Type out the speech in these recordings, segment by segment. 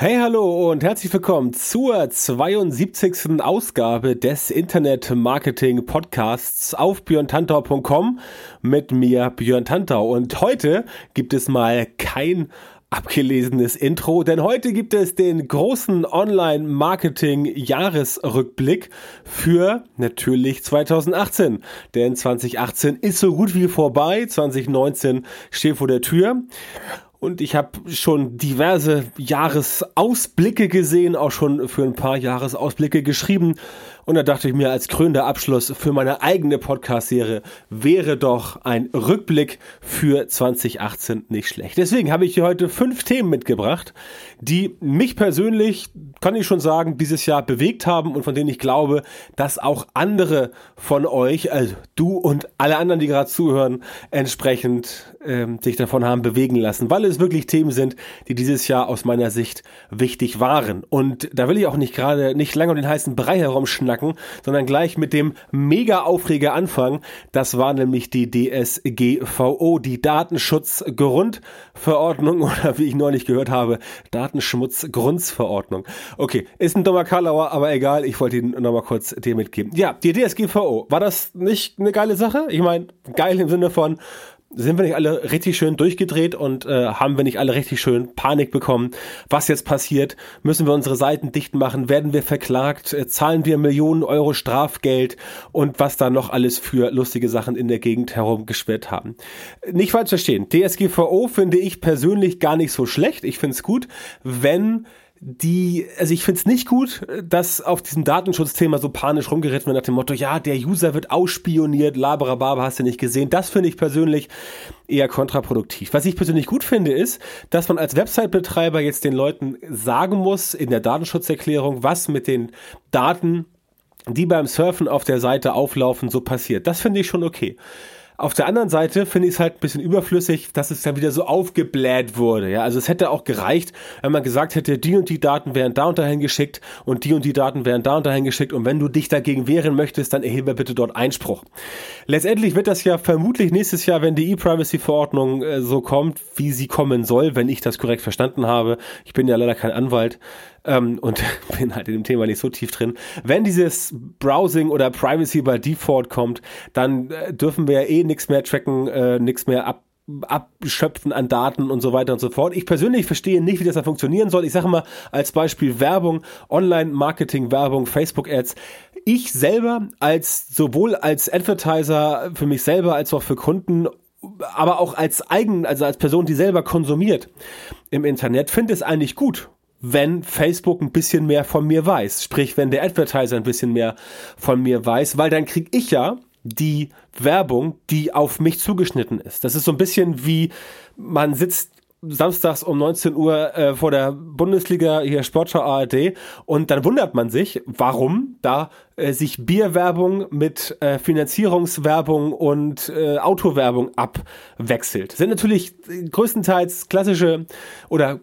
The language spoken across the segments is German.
Hey, hallo und herzlich willkommen zur 72. Ausgabe des Internet Marketing Podcasts auf björntantau.com mit mir Björn Tantau. Und heute gibt es mal kein abgelesenes Intro, denn heute gibt es den großen Online-Marketing-Jahresrückblick für natürlich 2018. Denn 2018 ist so gut wie vorbei, 2019 steht vor der Tür. Und ich habe schon diverse Jahresausblicke gesehen, auch schon für ein paar Jahresausblicke geschrieben. Und da dachte ich mir, als krönender Abschluss für meine eigene Podcast-Serie wäre doch ein Rückblick für 2018 nicht schlecht. Deswegen habe ich hier heute fünf Themen mitgebracht, die mich persönlich, kann ich schon sagen, dieses Jahr bewegt haben und von denen ich glaube, dass auch andere von euch, also du und alle anderen, die gerade zuhören, entsprechend ähm, sich davon haben bewegen lassen, weil es wirklich Themen sind, die dieses Jahr aus meiner Sicht wichtig waren. Und da will ich auch nicht gerade nicht lange um den heißen Brei herumschnacken knacken, sondern gleich mit dem Mega-Aufreger anfangen. Das war nämlich die DSGVO, die Datenschutzgrundverordnung oder wie ich neulich gehört habe, Datenschutzgrundverordnung. Okay, ist ein dummer Karlauer, aber egal, ich wollte ihn nochmal kurz dir mitgeben. Ja, die DSGVO, war das nicht eine geile Sache? Ich meine, geil im Sinne von, sind wir nicht alle richtig schön durchgedreht und äh, haben wir nicht alle richtig schön Panik bekommen? Was jetzt passiert? Müssen wir unsere Seiten dicht machen? Werden wir verklagt? Äh, zahlen wir Millionen Euro Strafgeld? Und was da noch alles für lustige Sachen in der Gegend herumgeschwirrt haben. Nicht falsch verstehen. DSGVO finde ich persönlich gar nicht so schlecht. Ich finde es gut, wenn die, also ich finde es nicht gut, dass auf diesem Datenschutzthema so panisch rumgeritten wird nach dem Motto, ja, der User wird ausspioniert, laberababa, hast du nicht gesehen. Das finde ich persönlich eher kontraproduktiv. Was ich persönlich gut finde, ist, dass man als Website-Betreiber jetzt den Leuten sagen muss in der Datenschutzerklärung, was mit den Daten, die beim Surfen auf der Seite auflaufen, so passiert. Das finde ich schon okay. Auf der anderen Seite finde ich es halt ein bisschen überflüssig, dass es dann wieder so aufgebläht wurde. Ja, also es hätte auch gereicht, wenn man gesagt hätte, die und die Daten wären da und dahin geschickt und die und die Daten wären da und dahin geschickt und wenn du dich dagegen wehren möchtest, dann erhebe bitte dort Einspruch. Letztendlich wird das ja vermutlich nächstes Jahr, wenn die E-Privacy-Verordnung äh, so kommt, wie sie kommen soll, wenn ich das korrekt verstanden habe. Ich bin ja leider kein Anwalt, ähm, und bin halt in dem Thema nicht so tief drin. Wenn dieses Browsing oder Privacy by Default kommt, dann äh, dürfen wir ja eh nichts mehr tracken, äh, nichts mehr ab abschöpfen an Daten und so weiter und so fort. Ich persönlich verstehe nicht, wie das da funktionieren soll. Ich sage mal als Beispiel Werbung, Online-Marketing, Werbung, Facebook-Ads. Ich selber als sowohl als Advertiser für mich selber als auch für Kunden aber auch als eigen, also als Person, die selber konsumiert im Internet, finde es eigentlich gut wenn Facebook ein bisschen mehr von mir weiß. Sprich, wenn der Advertiser ein bisschen mehr von mir weiß, weil dann kriege ich ja die Werbung, die auf mich zugeschnitten ist. Das ist so ein bisschen wie man sitzt samstags um 19 Uhr äh, vor der Bundesliga hier Sportschau ARD und dann wundert man sich, warum da äh, sich Bierwerbung mit äh, Finanzierungswerbung und äh, Autowerbung abwechselt. Sind natürlich größtenteils klassische oder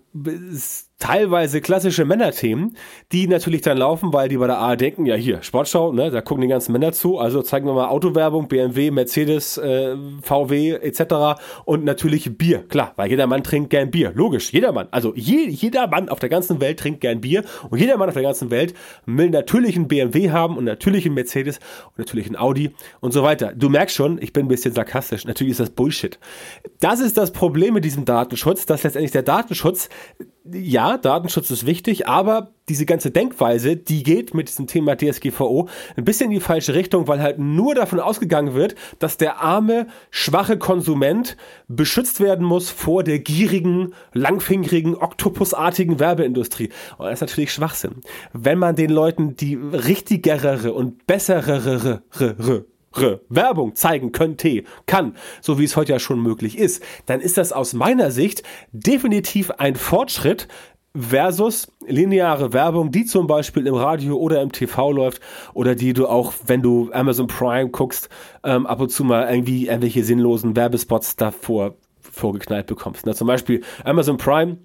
teilweise klassische Männerthemen, die natürlich dann laufen, weil die bei der A denken, ja hier, Sportschau, ne, da gucken die ganzen Männer zu, also zeigen wir mal Autowerbung, BMW, Mercedes, äh, VW etc. und natürlich Bier, klar, weil jeder Mann trinkt gern Bier, logisch, jeder Mann, also je, jeder Mann auf der ganzen Welt trinkt gern Bier und jeder Mann auf der ganzen Welt will natürlich einen BMW haben und natürlich einen Mercedes und natürlich einen Audi und so weiter. Du merkst schon, ich bin ein bisschen sarkastisch, natürlich ist das Bullshit. Das ist das Problem mit diesem Datenschutz, dass letztendlich der Datenschutz ja, Datenschutz ist wichtig, aber diese ganze Denkweise, die geht mit diesem Thema DSGVO ein bisschen in die falsche Richtung, weil halt nur davon ausgegangen wird, dass der arme, schwache Konsument beschützt werden muss vor der gierigen, langfingerigen, oktopusartigen Werbeindustrie. Und das ist natürlich Schwachsinn. Wenn man den Leuten die richtigere und bessere Werbung zeigen könnte, kann, so wie es heute ja schon möglich ist, dann ist das aus meiner Sicht definitiv ein Fortschritt versus lineare Werbung, die zum Beispiel im Radio oder im TV läuft oder die du auch, wenn du Amazon Prime guckst, ähm, ab und zu mal irgendwie irgendwelche sinnlosen Werbespots davor vorgeknallt bekommst. Na, zum Beispiel Amazon Prime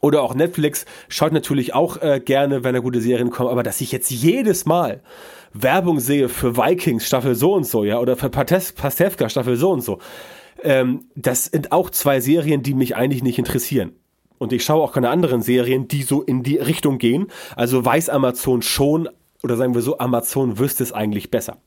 oder auch Netflix schaut natürlich auch äh, gerne, wenn da gute Serien kommen, aber dass ich jetzt jedes Mal Werbung sehe für Vikings Staffel so und so, ja, oder für Pastewka Staffel so und so, ähm, das sind auch zwei Serien, die mich eigentlich nicht interessieren. Und ich schaue auch keine anderen Serien, die so in die Richtung gehen. Also weiß Amazon schon, oder sagen wir so, Amazon wüsste es eigentlich besser.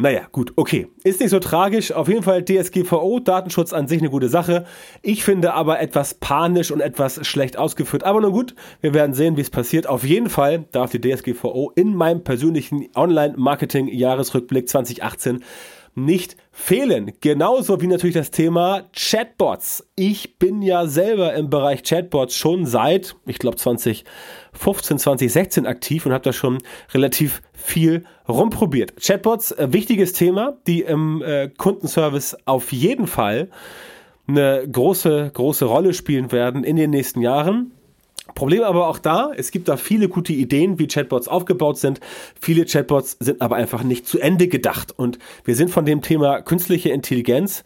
Naja, gut, okay. Ist nicht so tragisch. Auf jeden Fall DSGVO, Datenschutz an sich eine gute Sache. Ich finde aber etwas panisch und etwas schlecht ausgeführt. Aber nun gut, wir werden sehen, wie es passiert. Auf jeden Fall darf die DSGVO in meinem persönlichen Online-Marketing-Jahresrückblick 2018 nicht fehlen. Genauso wie natürlich das Thema Chatbots. Ich bin ja selber im Bereich Chatbots schon seit, ich glaube 2015, 2016 aktiv und habe da schon relativ viel rumprobiert. Chatbots, äh, wichtiges Thema, die im äh, Kundenservice auf jeden Fall eine große, große Rolle spielen werden in den nächsten Jahren. Problem aber auch da, es gibt da viele gute Ideen, wie Chatbots aufgebaut sind. Viele Chatbots sind aber einfach nicht zu Ende gedacht. Und wir sind von dem Thema künstliche Intelligenz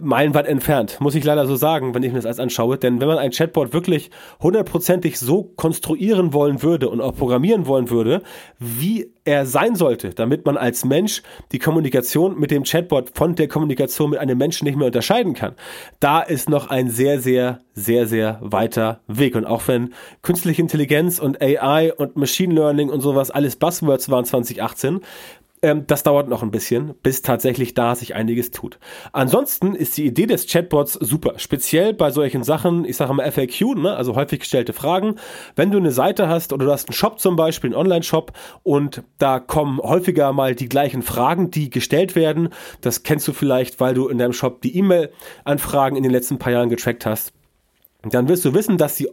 meilenweit entfernt, muss ich leider so sagen, wenn ich mir das alles anschaue. Denn wenn man ein Chatbot wirklich hundertprozentig so konstruieren wollen würde und auch programmieren wollen würde, wie er sein sollte, damit man als Mensch die Kommunikation mit dem Chatbot von der Kommunikation mit einem Menschen nicht mehr unterscheiden kann, da ist noch ein sehr, sehr, sehr, sehr weiter Weg. Und auch wenn künstliche Intelligenz und AI und Machine Learning und sowas alles Buzzwords waren 2018, ähm, das dauert noch ein bisschen, bis tatsächlich da sich einiges tut. Ansonsten ist die Idee des Chatbots super, speziell bei solchen Sachen, ich sage mal FAQ, ne, also häufig gestellte Fragen. Wenn du eine Seite hast oder du hast einen Shop zum Beispiel, einen Online-Shop und da kommen häufiger mal die gleichen Fragen, die gestellt werden. Das kennst du vielleicht, weil du in deinem Shop die E-Mail-Anfragen in den letzten paar Jahren getrackt hast. Dann wirst du wissen, dass die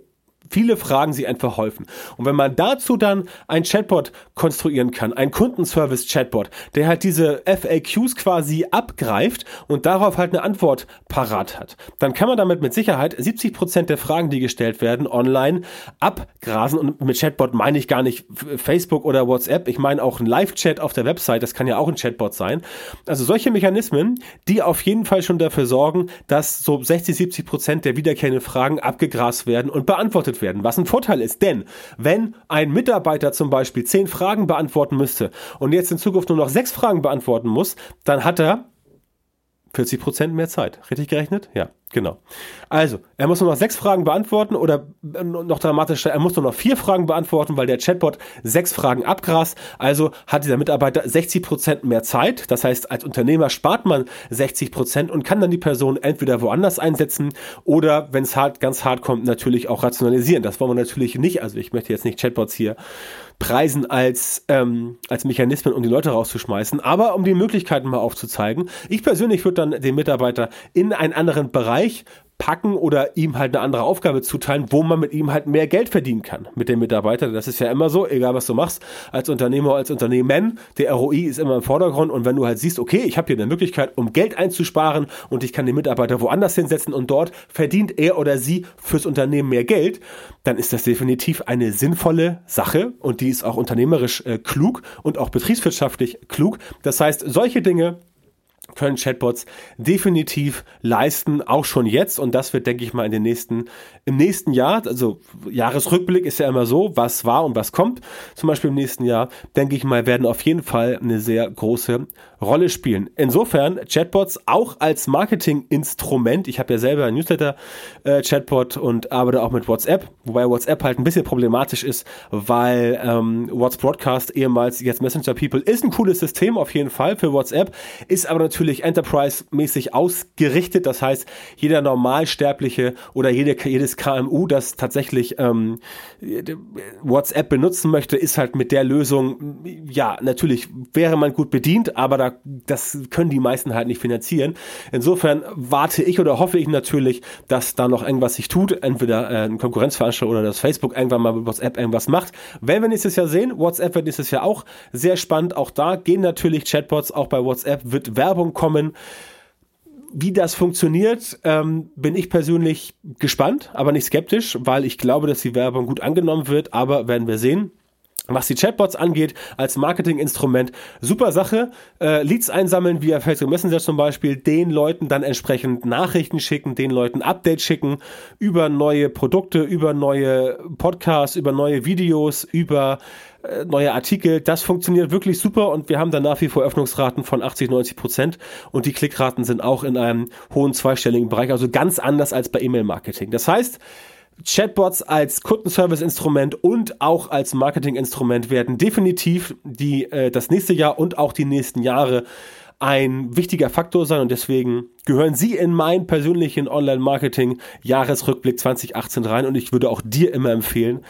viele Fragen sich einfach häufen. Und wenn man dazu dann ein Chatbot konstruieren kann, ein Kundenservice-Chatbot, der halt diese FAQs quasi abgreift und darauf halt eine Antwort parat hat, dann kann man damit mit Sicherheit 70 Prozent der Fragen, die gestellt werden, online abgrasen. Und mit Chatbot meine ich gar nicht Facebook oder WhatsApp, ich meine auch ein Live-Chat auf der Website, das kann ja auch ein Chatbot sein. Also solche Mechanismen, die auf jeden Fall schon dafür sorgen, dass so 60, 70 Prozent der wiederkehrenden Fragen abgegrast werden und beantwortet beantwortet werden, was ein Vorteil ist. Denn wenn ein Mitarbeiter zum Beispiel zehn Fragen beantworten müsste und jetzt in Zukunft nur noch sechs Fragen beantworten muss, dann hat er 40 Prozent mehr Zeit. Richtig gerechnet? Ja. Genau. Also, er muss nur noch sechs Fragen beantworten oder äh, noch dramatischer, er muss nur noch vier Fragen beantworten, weil der Chatbot sechs Fragen abgrast. Also hat dieser Mitarbeiter 60 Prozent mehr Zeit. Das heißt, als Unternehmer spart man 60 Prozent und kann dann die Person entweder woanders einsetzen oder, wenn es hart, ganz hart kommt, natürlich auch rationalisieren. Das wollen wir natürlich nicht. Also ich möchte jetzt nicht Chatbots hier preisen als, ähm, als Mechanismen, um die Leute rauszuschmeißen, aber um die Möglichkeiten mal aufzuzeigen. Ich persönlich würde dann den Mitarbeiter in einen anderen Bereich Bereich packen oder ihm halt eine andere Aufgabe zuteilen, wo man mit ihm halt mehr Geld verdienen kann mit dem Mitarbeiter. Das ist ja immer so, egal was du machst, als Unternehmer, als Unternehmen, der ROI ist immer im Vordergrund und wenn du halt siehst, okay, ich habe hier eine Möglichkeit, um Geld einzusparen und ich kann den Mitarbeiter woanders hinsetzen und dort verdient er oder sie fürs Unternehmen mehr Geld, dann ist das definitiv eine sinnvolle Sache und die ist auch unternehmerisch äh, klug und auch betriebswirtschaftlich klug. Das heißt, solche Dinge können Chatbots definitiv leisten, auch schon jetzt. Und das wird, denke ich mal, in den nächsten, im nächsten Jahr, also Jahresrückblick ist ja immer so, was war und was kommt. Zum Beispiel im nächsten Jahr, denke ich mal, werden auf jeden Fall eine sehr große Rolle spielen. Insofern Chatbots auch als Marketinginstrument. Ich habe ja selber ein Newsletter-Chatbot äh, und arbeite auch mit WhatsApp, wobei WhatsApp halt ein bisschen problematisch ist, weil ähm, WhatsApp Broadcast ehemals jetzt Messenger People ist ein cooles System auf jeden Fall für WhatsApp, ist aber natürlich Enterprise-mäßig ausgerichtet. Das heißt, jeder Normalsterbliche oder jede, jedes KMU, das tatsächlich ähm, WhatsApp benutzen möchte, ist halt mit der Lösung, ja, natürlich wäre man gut bedient, aber da, das können die meisten halt nicht finanzieren. Insofern warte ich oder hoffe ich natürlich, dass da noch irgendwas sich tut, entweder äh, ein Konkurrenzveranstalter oder das Facebook irgendwann mal mit WhatsApp irgendwas macht. Wenn wir nächstes Jahr sehen, WhatsApp wird nächstes Jahr auch sehr spannend. Auch da gehen natürlich Chatbots, auch bei WhatsApp wird Werbung kommen wie das funktioniert, ähm, bin ich persönlich gespannt, aber nicht skeptisch, weil ich glaube, dass die Werbung gut angenommen wird, aber werden wir sehen. Was die Chatbots angeht, als Marketinginstrument, super Sache. Äh, Leads einsammeln via Facebook Messenger zum Beispiel, den Leuten dann entsprechend Nachrichten schicken, den Leuten Updates schicken über neue Produkte, über neue Podcasts, über neue Videos, über äh, neue Artikel. Das funktioniert wirklich super und wir haben da nach wie vor Öffnungsraten von 80, 90 Prozent und die Klickraten sind auch in einem hohen zweistelligen Bereich, also ganz anders als bei E-Mail-Marketing. Das heißt, Chatbots als Kundenservice-Instrument und auch als Marketing-Instrument werden definitiv die, äh, das nächste Jahr und auch die nächsten Jahre ein wichtiger Faktor sein und deswegen gehören Sie in meinen persönlichen Online-Marketing-Jahresrückblick 2018 rein und ich würde auch dir immer empfehlen,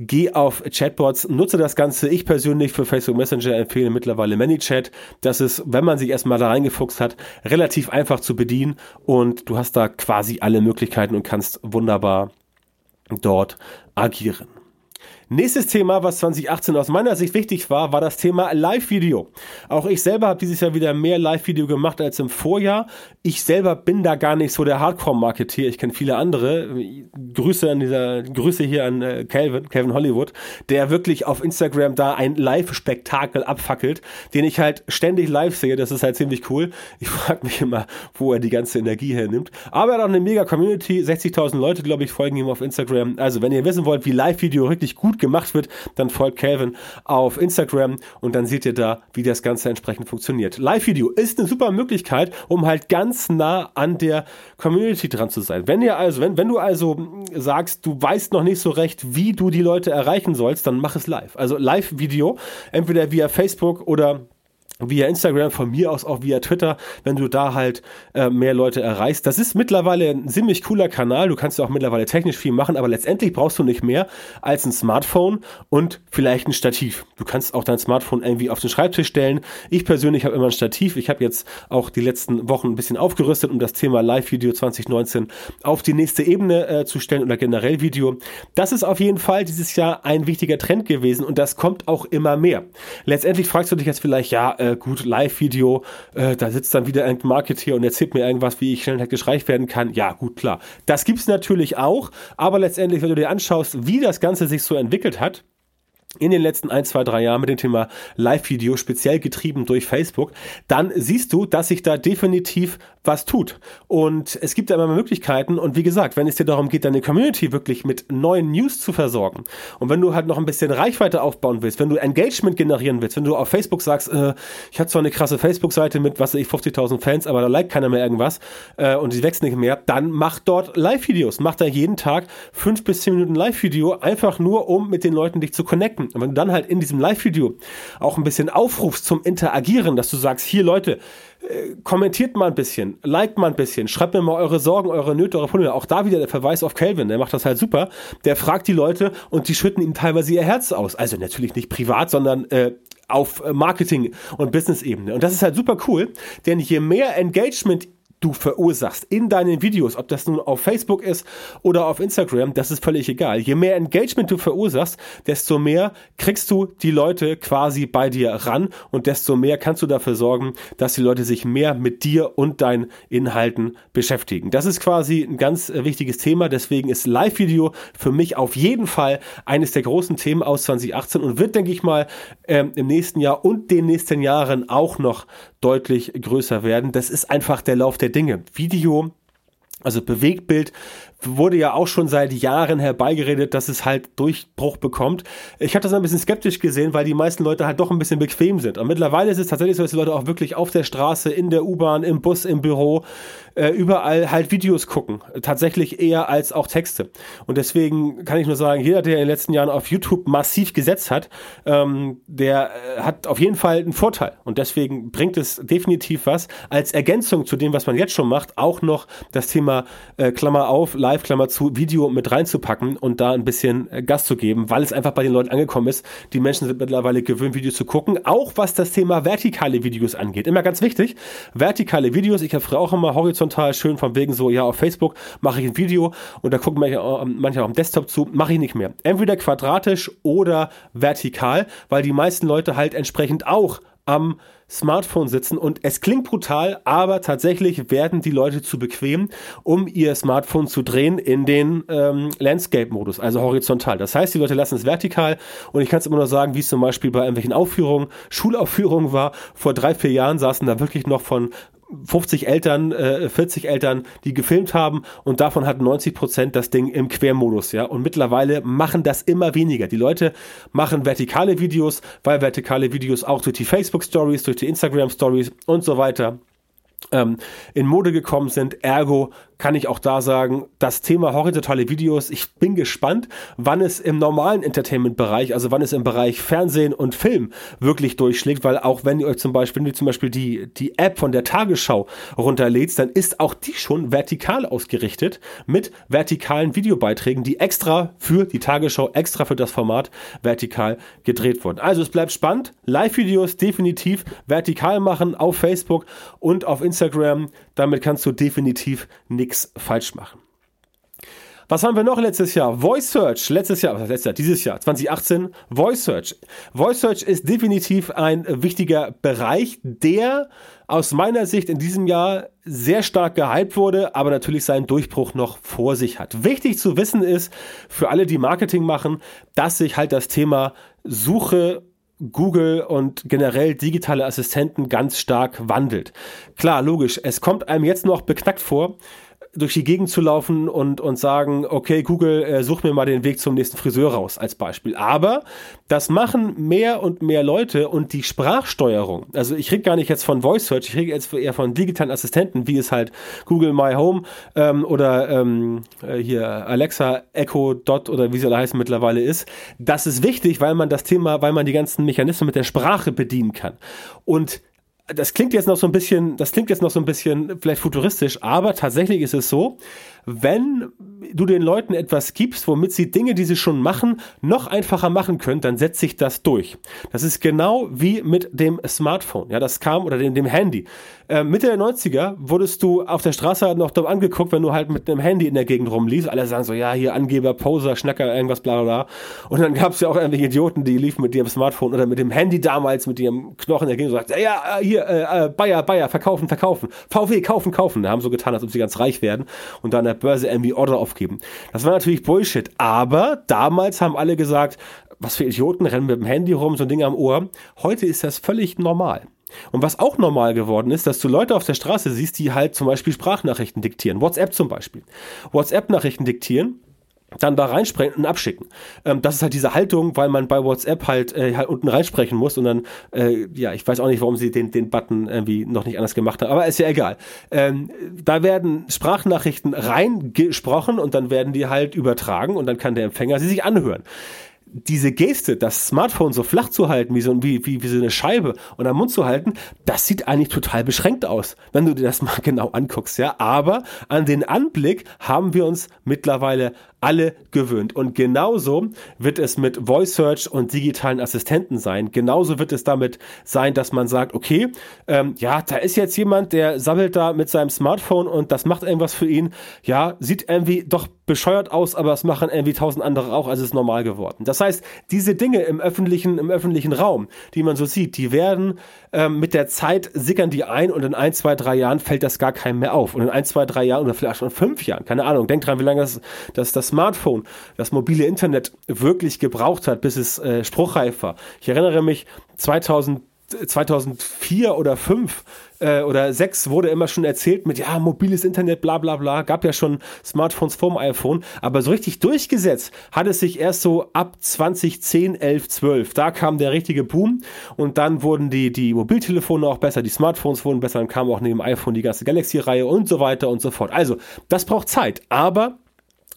geh auf Chatbots, nutze das Ganze. Ich persönlich für Facebook Messenger empfehle mittlerweile ManyChat. Das ist, wenn man sich erstmal da reingefuchst hat, relativ einfach zu bedienen und du hast da quasi alle Möglichkeiten und kannst wunderbar dort agieren. Nächstes Thema, was 2018 aus meiner Sicht wichtig war, war das Thema Live-Video. Auch ich selber habe dieses Jahr wieder mehr Live-Video gemacht als im Vorjahr. Ich selber bin da gar nicht so der Hardcore-Marketeer. Ich kenne viele andere. Grüße an dieser, Grüße hier an äh, Calvin, Calvin Hollywood, der wirklich auf Instagram da ein Live-Spektakel abfackelt, den ich halt ständig live sehe. Das ist halt ziemlich cool. Ich frage mich immer, wo er die ganze Energie hernimmt. Aber er hat auch eine mega Community. 60.000 Leute, glaube ich, folgen ihm auf Instagram. Also, wenn ihr wissen wollt, wie Live-Video richtig gut gut gemacht wird, dann folgt Calvin auf Instagram und dann seht ihr da, wie das Ganze entsprechend funktioniert. Live-Video ist eine super Möglichkeit, um halt ganz nah an der Community dran zu sein. Wenn ihr also, wenn, wenn du also sagst, du weißt noch nicht so recht, wie du die Leute erreichen sollst, dann mach es live. Also Live-Video, entweder via Facebook oder via Instagram, von mir aus auch via Twitter, wenn du da halt äh, mehr Leute erreichst. Das ist mittlerweile ein ziemlich cooler Kanal. Du kannst ja auch mittlerweile technisch viel machen, aber letztendlich brauchst du nicht mehr als ein Smartphone und vielleicht ein Stativ. Du kannst auch dein Smartphone irgendwie auf den Schreibtisch stellen. Ich persönlich habe immer ein Stativ. Ich habe jetzt auch die letzten Wochen ein bisschen aufgerüstet, um das Thema Live-Video 2019 auf die nächste Ebene äh, zu stellen oder generell Video. Das ist auf jeden Fall dieses Jahr ein wichtiger Trend gewesen und das kommt auch immer mehr. Letztendlich fragst du dich jetzt vielleicht, ja, äh, gut, Live-Video, äh, da sitzt dann wieder ein Marketeer und erzählt mir irgendwas, wie ich schnell hektisch reich werden kann. Ja, gut, klar. Das gibt's natürlich auch, aber letztendlich, wenn du dir anschaust, wie das Ganze sich so entwickelt hat, in den letzten ein, zwei, drei Jahren mit dem Thema Live-Video, speziell getrieben durch Facebook, dann siehst du, dass sich da definitiv was tut. Und es gibt da immer Möglichkeiten. Und wie gesagt, wenn es dir darum geht, deine Community wirklich mit neuen News zu versorgen und wenn du halt noch ein bisschen Reichweite aufbauen willst, wenn du Engagement generieren willst, wenn du auf Facebook sagst, äh, ich habe zwar eine krasse Facebook-Seite mit, was weiß ich, 50.000 Fans, aber da liked keiner mehr irgendwas äh, und die wächst nicht mehr, dann mach dort Live-Videos. Mach da jeden Tag fünf bis zehn Minuten Live-Video, einfach nur, um mit den Leuten dich zu connecten. Und wenn du dann halt in diesem Live-Video auch ein bisschen aufrufst zum Interagieren, dass du sagst, hier Leute, kommentiert mal ein bisschen, liked mal ein bisschen, schreibt mir mal eure Sorgen, eure Nöte, eure Probleme. Auch da wieder der Verweis auf Calvin, der macht das halt super. Der fragt die Leute und die schütten ihm teilweise ihr Herz aus. Also natürlich nicht privat, sondern äh, auf Marketing- und Business-Ebene. Und das ist halt super cool, denn je mehr Engagement du verursachst in deinen Videos, ob das nun auf Facebook ist oder auf Instagram, das ist völlig egal. Je mehr Engagement du verursachst, desto mehr kriegst du die Leute quasi bei dir ran und desto mehr kannst du dafür sorgen, dass die Leute sich mehr mit dir und deinen Inhalten beschäftigen. Das ist quasi ein ganz wichtiges Thema, deswegen ist Live-Video für mich auf jeden Fall eines der großen Themen aus 2018 und wird, denke ich mal, ähm, im nächsten Jahr und den nächsten Jahren auch noch deutlich größer werden. Das ist einfach der Lauf der Dinge. Video, also Bewegtbild wurde ja auch schon seit Jahren herbeigeredet, dass es halt Durchbruch bekommt. Ich habe das ein bisschen skeptisch gesehen, weil die meisten Leute halt doch ein bisschen bequem sind. Und mittlerweile ist es tatsächlich so, dass die Leute auch wirklich auf der Straße, in der U-Bahn, im Bus, im Büro, äh, überall halt Videos gucken. Tatsächlich eher als auch Texte. Und deswegen kann ich nur sagen, jeder, der in den letzten Jahren auf YouTube massiv gesetzt hat, ähm, der äh, hat auf jeden Fall einen Vorteil. Und deswegen bringt es definitiv was, als Ergänzung zu dem, was man jetzt schon macht, auch noch das Thema äh, Klammer auf, Live, Klammer zu, Video mit reinzupacken und da ein bisschen äh, Gas zu geben, weil es einfach bei den Leuten angekommen ist. Die Menschen sind mittlerweile gewöhnt, Videos zu gucken, auch was das Thema vertikale Videos angeht. Immer ganz wichtig, vertikale Videos, ich habe auch immer horizontal schön von wegen so, ja, auf Facebook mache ich ein Video und da gucken manche, manche auch am Desktop zu, mache ich nicht mehr. Entweder quadratisch oder vertikal, weil die meisten Leute halt entsprechend auch am Smartphone sitzen und es klingt brutal, aber tatsächlich werden die Leute zu bequem, um ihr Smartphone zu drehen in den ähm, Landscape-Modus, also horizontal. Das heißt, die Leute lassen es vertikal und ich kann es immer nur sagen, wie es zum Beispiel bei irgendwelchen Aufführungen, Schulaufführungen war. Vor drei, vier Jahren saßen da wirklich noch von 50 Eltern, äh, 40 Eltern, die gefilmt haben und davon hatten 90 Prozent das Ding im Quermodus, ja. Und mittlerweile machen das immer weniger. Die Leute machen vertikale Videos, weil vertikale Videos auch durch die Facebook Stories, durch die Instagram Stories und so weiter ähm, in Mode gekommen sind. Ergo kann ich auch da sagen, das Thema horizontale Videos, ich bin gespannt, wann es im normalen Entertainment-Bereich, also wann es im Bereich Fernsehen und Film wirklich durchschlägt, weil auch wenn ihr euch zum Beispiel, wenn ihr zum Beispiel die, die App von der Tagesschau runterlädt, dann ist auch die schon vertikal ausgerichtet mit vertikalen Videobeiträgen, die extra für die Tagesschau, extra für das Format vertikal gedreht wurden. Also es bleibt spannend. Live-Videos definitiv vertikal machen auf Facebook und auf Instagram. Damit kannst du definitiv nichts falsch machen. Was haben wir noch letztes Jahr? Voice Search. Letztes Jahr, was letztes Jahr? Dieses Jahr, 2018. Voice Search. Voice Search ist definitiv ein wichtiger Bereich, der aus meiner Sicht in diesem Jahr sehr stark gehypt wurde, aber natürlich seinen Durchbruch noch vor sich hat. Wichtig zu wissen ist, für alle, die Marketing machen, dass sich halt das Thema Suche Google und generell digitale Assistenten ganz stark wandelt. Klar, logisch, es kommt einem jetzt noch beknackt vor, durch die Gegend zu laufen und, und sagen, okay, Google, äh, such mir mal den Weg zum nächsten Friseur raus, als Beispiel. Aber das machen mehr und mehr Leute und die Sprachsteuerung, also ich rede gar nicht jetzt von Voice Search, ich rede jetzt eher von digitalen Assistenten, wie es halt Google My Home ähm, oder ähm, äh, hier Alexa, Echo, Dot oder wie sie alle heißen mittlerweile ist. Das ist wichtig, weil man das Thema, weil man die ganzen Mechanismen mit der Sprache bedienen kann. Und das klingt jetzt noch so ein bisschen, das klingt jetzt noch so ein bisschen vielleicht futuristisch, aber tatsächlich ist es so, wenn du den Leuten etwas gibst, womit sie Dinge, die sie schon machen, noch einfacher machen können, dann setzt sich das durch. Das ist genau wie mit dem Smartphone. Ja, das kam oder dem, dem Handy. Äh, Mitte der 90er wurdest du auf der Straße noch dumm angeguckt, wenn du halt mit einem Handy in der Gegend rumliefst. Alle sagen so, ja, hier Angeber, Poser, Schnacker, irgendwas, bla, bla, bla. Und dann gab es ja auch irgendwelche Idioten, die liefen mit ihrem Smartphone oder mit dem Handy damals, mit ihrem Knochen in der Gegend und sagten, ja, hier, äh, äh, Bayer, Bayer, verkaufen, verkaufen. VW, kaufen, kaufen. Da haben so getan, als ob sie ganz reich werden. Und dann der Börse irgendwie Order aufgeben. Das war natürlich Bullshit, aber damals haben alle gesagt, was für Idioten rennen mit dem Handy rum, so ein Ding am Ohr. Heute ist das völlig normal. Und was auch normal geworden ist, dass du Leute auf der Straße siehst, die halt zum Beispiel Sprachnachrichten diktieren. WhatsApp zum Beispiel. WhatsApp-Nachrichten diktieren dann da reinsprechen und abschicken. Ähm, das ist halt diese Haltung, weil man bei WhatsApp halt, äh, halt unten reinsprechen muss und dann, äh, ja, ich weiß auch nicht, warum sie den, den Button irgendwie noch nicht anders gemacht haben, aber ist ja egal. Ähm, da werden Sprachnachrichten reingesprochen und dann werden die halt übertragen und dann kann der Empfänger sie sich anhören diese Geste, das Smartphone so flach zu halten, wie so, wie, wie, wie so eine Scheibe und am Mund zu halten, das sieht eigentlich total beschränkt aus, wenn du dir das mal genau anguckst, ja. Aber an den Anblick haben wir uns mittlerweile alle gewöhnt. Und genauso wird es mit Voice Search und digitalen Assistenten sein. Genauso wird es damit sein, dass man sagt, okay, ähm, ja, da ist jetzt jemand, der sammelt da mit seinem Smartphone und das macht irgendwas für ihn. Ja, sieht irgendwie doch bescheuert aus, aber es machen irgendwie tausend andere auch, also ist normal geworden. Das heißt, diese Dinge im öffentlichen, im öffentlichen Raum, die man so sieht, die werden ähm, mit der Zeit sickern die ein und in ein, zwei, drei Jahren fällt das gar keinem mehr auf. Und in ein, zwei, drei Jahren oder vielleicht schon fünf Jahren, keine Ahnung, denkt dran, wie lange das, das, das Smartphone, das mobile Internet wirklich gebraucht hat, bis es äh, spruchreif war. Ich erinnere mich, 2000 2004 oder 5 äh, oder 6 wurde immer schon erzählt mit, ja, mobiles Internet, bla bla bla, gab ja schon Smartphones vorm iPhone, aber so richtig durchgesetzt hat es sich erst so ab 2010, 11, 12. Da kam der richtige Boom. Und dann wurden die, die Mobiltelefone auch besser, die Smartphones wurden besser, dann kam auch neben dem iPhone die ganze Galaxy-Reihe und so weiter und so fort. Also, das braucht Zeit, aber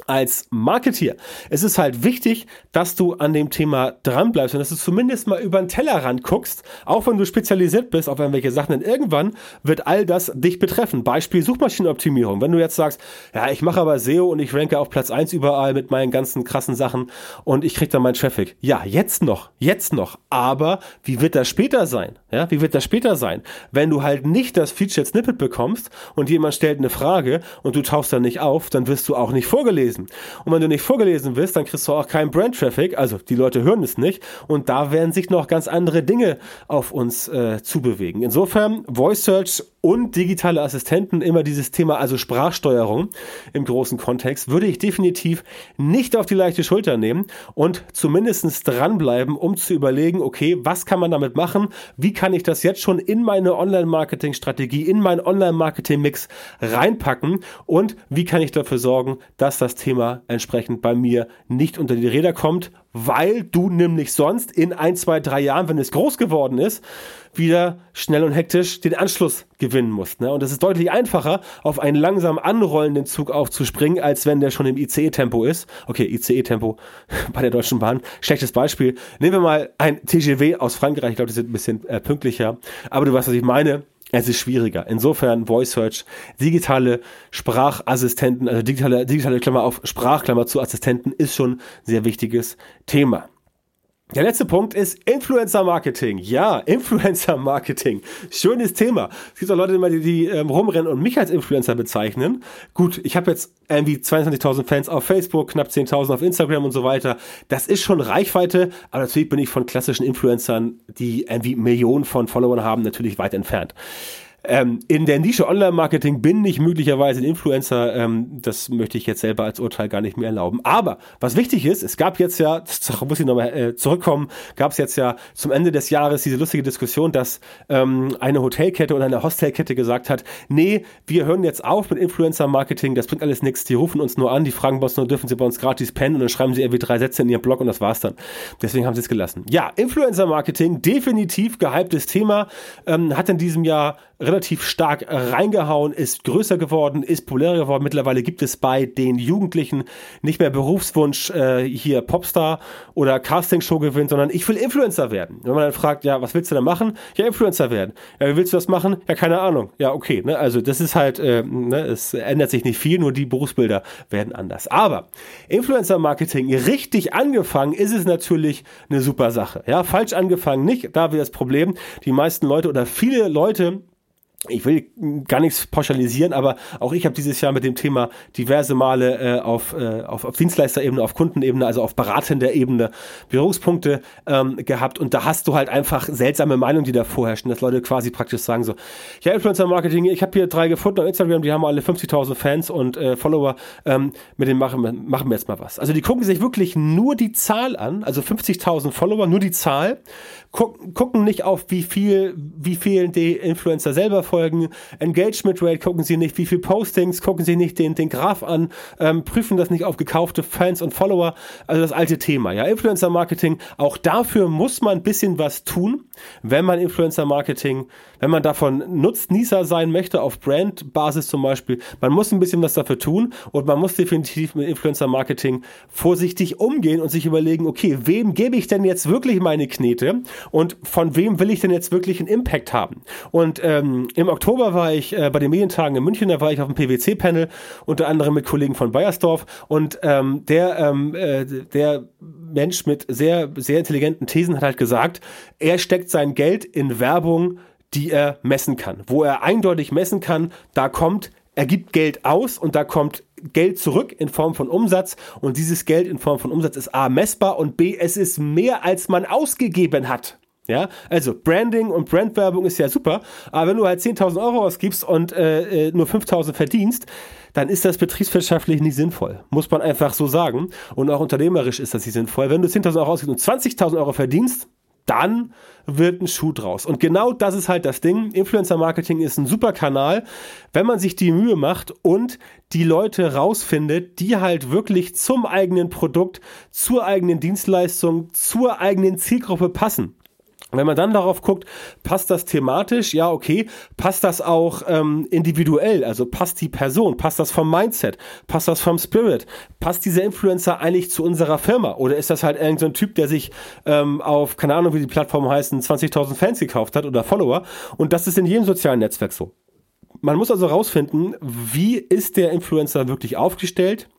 als Marketeer. Es ist halt wichtig, dass du an dem Thema dranbleibst und dass du zumindest mal über den Tellerrand guckst, auch wenn du spezialisiert bist auf irgendwelche Sachen. Denn irgendwann wird all das dich betreffen. Beispiel Suchmaschinenoptimierung. Wenn du jetzt sagst, ja, ich mache aber SEO und ich ranke auf Platz eins überall mit meinen ganzen krassen Sachen und ich krieg dann meinen Traffic. Ja, jetzt noch, jetzt noch. Aber wie wird das später sein? Ja, wie wird das später sein? Wenn du halt nicht das Featured Snippet bekommst und jemand stellt eine Frage und du tauchst dann nicht auf, dann wirst du auch nicht vorgelesen vorgelesen. Und wenn du nicht vorgelesen wirst, dann kriegst du auch keinen Brand-Traffic, also die Leute hören es nicht. Und da werden sich noch ganz andere Dinge auf uns äh, zubewegen. Insofern Voice Search und digitale Assistenten, immer dieses Thema, also Sprachsteuerung im großen Kontext, würde ich definitiv nicht auf die leichte Schulter nehmen und zumindestens dranbleiben, um zu überlegen, okay, was kann man damit machen? Wie kann ich das jetzt schon in meine Online-Marketing-Strategie, in meinen Online-Marketing-Mix reinpacken und wie kann ich dafür sorgen, dass das Thema entsprechend bei mir nicht unter die Räder kommt, weil du nämlich sonst in ein, zwei, drei Jahren, wenn es groß geworden ist, wieder schnell und hektisch den Anschluss gewinnen musst. Ne? Und es ist deutlich einfacher, auf einen langsam anrollenden Zug aufzuspringen, als wenn der schon im ICE-Tempo ist. Okay, ICE-Tempo bei der Deutschen Bahn, schlechtes Beispiel. Nehmen wir mal ein TGW aus Frankreich, ich glaube, die sind ein bisschen äh, pünktlicher. Aber du weißt, was ich meine. Es ist schwieriger. Insofern Voice Search, digitale Sprachassistenten, also digitale, digitale Klammer auf Sprachklammer zu Assistenten ist schon sehr wichtiges Thema. Der letzte Punkt ist Influencer Marketing. Ja, Influencer Marketing. Schönes Thema. Es gibt auch Leute, die, die ähm, rumrennen und mich als Influencer bezeichnen. Gut, ich habe jetzt irgendwie 22.000 Fans auf Facebook, knapp 10.000 auf Instagram und so weiter. Das ist schon Reichweite, aber natürlich bin ich von klassischen Influencern, die irgendwie Millionen von Followern haben, natürlich weit entfernt. Ähm, in der Nische Online-Marketing bin ich möglicherweise ein Influencer. Ähm, das möchte ich jetzt selber als Urteil gar nicht mehr erlauben. Aber was wichtig ist, es gab jetzt ja, muss ich nochmal äh, zurückkommen, gab es jetzt ja zum Ende des Jahres diese lustige Diskussion, dass ähm, eine Hotelkette oder eine Hostelkette gesagt hat, nee, wir hören jetzt auf mit Influencer-Marketing, das bringt alles nichts, die rufen uns nur an, die fragen uns nur, dürfen sie bei uns gratis pennen und dann schreiben sie irgendwie drei Sätze in ihrem Blog und das war's dann. Deswegen haben sie es gelassen. Ja, Influencer-Marketing, definitiv gehyptes Thema, ähm, hat in diesem Jahr relativ stark reingehauen, ist größer geworden, ist populärer geworden. Mittlerweile gibt es bei den Jugendlichen nicht mehr Berufswunsch äh, hier Popstar oder Castingshow gewinnen, sondern ich will Influencer werden. Wenn man dann fragt, ja, was willst du denn machen? Ja, Influencer werden. Ja, wie willst du das machen? Ja, keine Ahnung. Ja, okay. Ne? Also das ist halt, äh, ne? es ändert sich nicht viel, nur die Berufsbilder werden anders. Aber Influencer-Marketing richtig angefangen ist es natürlich eine super Sache. Ja, falsch angefangen nicht. Da wäre das Problem. Die meisten Leute oder viele Leute ich will gar nichts pauschalisieren, aber auch ich habe dieses Jahr mit dem Thema diverse Male äh, auf, äh, auf, auf Dienstleisterebene, auf Kundenebene, also auf beratender Ebene Berührungspunkte ähm, gehabt und da hast du halt einfach seltsame Meinungen, die da vorherrschen, dass Leute quasi praktisch sagen so, ja, Influencer-Marketing, ich habe hier drei gefunden auf Instagram, die haben alle 50.000 Fans und äh, Follower, ähm, mit denen machen wir, machen wir jetzt mal was. Also die gucken sich wirklich nur die Zahl an, also 50.000 Follower, nur die Zahl, gucken, gucken nicht auf wie viel, wie viel die Influencer selber folgen, Engagement Rate gucken sie nicht, wie viel Postings, gucken sie nicht den, den Graph an, ähm, prüfen das nicht auf gekaufte Fans und Follower, also das alte Thema, ja, Influencer Marketing, auch dafür muss man ein bisschen was tun, wenn man Influencer Marketing, wenn man davon Nutznießer sein möchte, auf Brand-Basis zum Beispiel, man muss ein bisschen was dafür tun und man muss definitiv mit Influencer Marketing vorsichtig umgehen und sich überlegen, okay, wem gebe ich denn jetzt wirklich meine Knete und von wem will ich denn jetzt wirklich einen Impact haben? Und ähm, im Oktober war ich äh, bei den Medientagen in München, da war ich auf dem PwC-Panel, unter anderem mit Kollegen von Bayersdorf und ähm, der, ähm, äh, der Mensch mit sehr, sehr intelligenten Thesen hat halt gesagt, er steckt sein Geld in Werbung, die er messen kann. Wo er eindeutig messen kann, da kommt er gibt Geld aus und da kommt Geld zurück in Form von Umsatz und dieses Geld in Form von Umsatz ist A messbar und B es ist mehr als man ausgegeben hat. Ja, also Branding und Brandwerbung ist ja super, aber wenn du halt 10.000 Euro ausgibst und äh, äh nur 5.000 verdienst, dann ist das betriebswirtschaftlich nicht sinnvoll. Muss man einfach so sagen. Und auch unternehmerisch ist das nicht sinnvoll. Wenn du 10.000 Euro ausgibst und 20.000 Euro verdienst, dann wird ein Schuh draus. Und genau das ist halt das Ding. Influencer Marketing ist ein super Kanal, wenn man sich die Mühe macht und die Leute rausfindet, die halt wirklich zum eigenen Produkt, zur eigenen Dienstleistung, zur eigenen Zielgruppe passen. Wenn man dann darauf guckt, passt das thematisch? Ja, okay. Passt das auch ähm, individuell? Also passt die Person? Passt das vom Mindset? Passt das vom Spirit? Passt dieser Influencer eigentlich zu unserer Firma? Oder ist das halt irgendein so Typ, der sich ähm, auf, keine Ahnung, wie die Plattform heißen, 20.000 Fans gekauft hat oder Follower? Und das ist in jedem sozialen Netzwerk so. Man muss also rausfinden, wie ist der Influencer wirklich aufgestellt?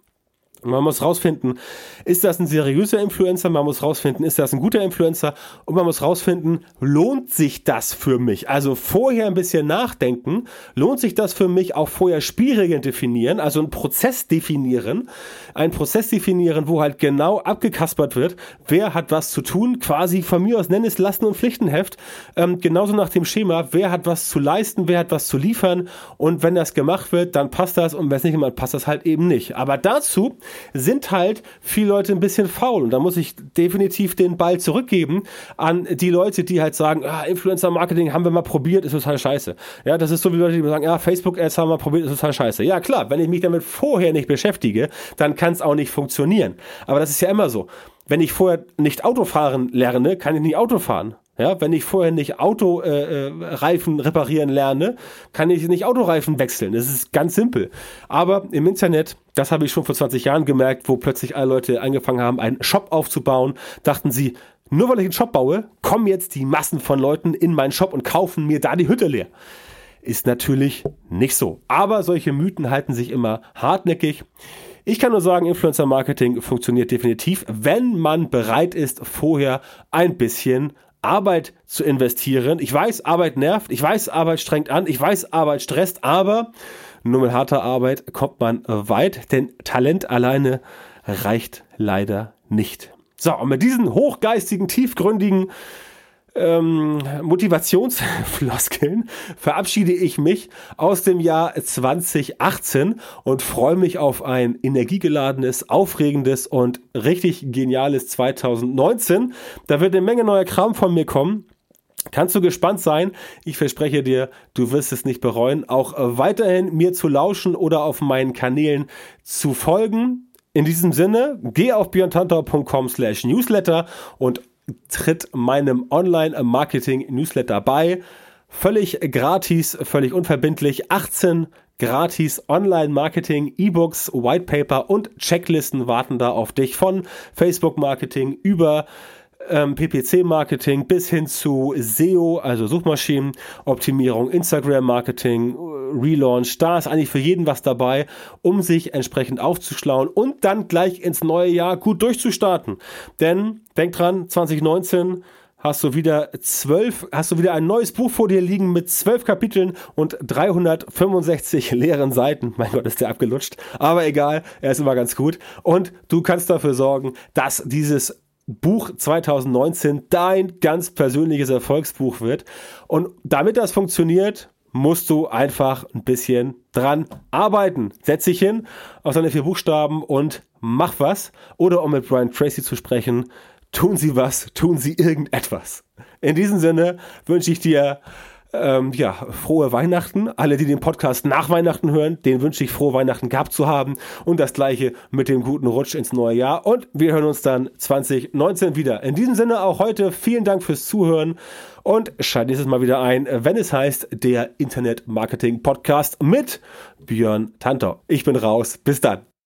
Man muss rausfinden, ist das ein seriöser Influencer? Man muss rausfinden, ist das ein guter Influencer? Und man muss rausfinden, lohnt sich das für mich? Also vorher ein bisschen nachdenken. Lohnt sich das für mich? Auch vorher Spielregeln definieren, also einen Prozess definieren. Einen Prozess definieren, wo halt genau abgekaspert wird, wer hat was zu tun. Quasi von mir aus nenn es Lasten- und Pflichtenheft. Ähm, genauso nach dem Schema, wer hat was zu leisten, wer hat was zu liefern. Und wenn das gemacht wird, dann passt das. Und wenn es nicht immer passt das halt eben nicht. Aber dazu sind halt viele Leute ein bisschen faul. Und da muss ich definitiv den Ball zurückgeben an die Leute, die halt sagen, ah, Influencer-Marketing haben wir mal probiert, ist total scheiße. Ja, das ist so wie Leute, die sagen, ja, Facebook-Ads haben wir mal probiert, ist total scheiße. Ja, klar, wenn ich mich damit vorher nicht beschäftige, dann kann es auch nicht funktionieren. Aber das ist ja immer so. Wenn ich vorher nicht Auto fahren lerne, kann ich nicht Auto fahren. Ja, wenn ich vorher nicht Autoreifen äh, reparieren lerne, kann ich nicht Autoreifen wechseln. Das ist ganz simpel. Aber im Internet, das habe ich schon vor 20 Jahren gemerkt, wo plötzlich alle Leute angefangen haben, einen Shop aufzubauen, dachten sie, nur weil ich einen Shop baue, kommen jetzt die Massen von Leuten in meinen Shop und kaufen mir da die Hütte leer. Ist natürlich nicht so. Aber solche Mythen halten sich immer hartnäckig. Ich kann nur sagen, Influencer Marketing funktioniert definitiv, wenn man bereit ist, vorher ein bisschen Arbeit zu investieren. Ich weiß, Arbeit nervt, ich weiß, Arbeit strengt an, ich weiß, Arbeit stresst, aber nur mit harter Arbeit kommt man weit, denn Talent alleine reicht leider nicht. So, und mit diesen hochgeistigen, tiefgründigen ähm, Motivationsfloskeln verabschiede ich mich aus dem Jahr 2018 und freue mich auf ein energiegeladenes, aufregendes und richtig geniales 2019. Da wird eine Menge neuer Kram von mir kommen. Kannst du gespannt sein? Ich verspreche dir, du wirst es nicht bereuen, auch weiterhin mir zu lauschen oder auf meinen Kanälen zu folgen. In diesem Sinne, geh auf björntantau.com slash newsletter und tritt meinem Online-Marketing-Newsletter bei. Völlig gratis, völlig unverbindlich. 18 gratis Online-Marketing, E-Books, White Paper und Checklisten warten da auf dich von Facebook-Marketing über ähm, PPC-Marketing bis hin zu SEO, also Suchmaschinenoptimierung, Instagram-Marketing, Relaunch. Da ist eigentlich für jeden was dabei, um sich entsprechend aufzuschlauen und dann gleich ins neue Jahr gut durchzustarten. Denn denk dran, 2019 hast du wieder zwölf, hast du wieder ein neues Buch vor dir liegen mit zwölf Kapiteln und 365 leeren Seiten. Mein Gott, ist der abgelutscht. Aber egal, er ist immer ganz gut. Und du kannst dafür sorgen, dass dieses Buch 2019 dein ganz persönliches Erfolgsbuch wird. Und damit das funktioniert, musst du einfach ein bisschen dran arbeiten. Setz dich hin auf seine vier Buchstaben und mach was. Oder um mit Brian Tracy zu sprechen, tun Sie was, tun Sie irgendetwas. In diesem Sinne wünsche ich dir ähm, ja, frohe Weihnachten. Alle, die den Podcast nach Weihnachten hören, denen wünsche ich frohe Weihnachten gehabt zu haben. Und das gleiche mit dem guten Rutsch ins neue Jahr. Und wir hören uns dann 2019 wieder. In diesem Sinne auch heute vielen Dank fürs Zuhören und schalt nächstes Mal wieder ein, wenn es heißt, der Internet Marketing Podcast mit Björn Tantau. Ich bin raus. Bis dann.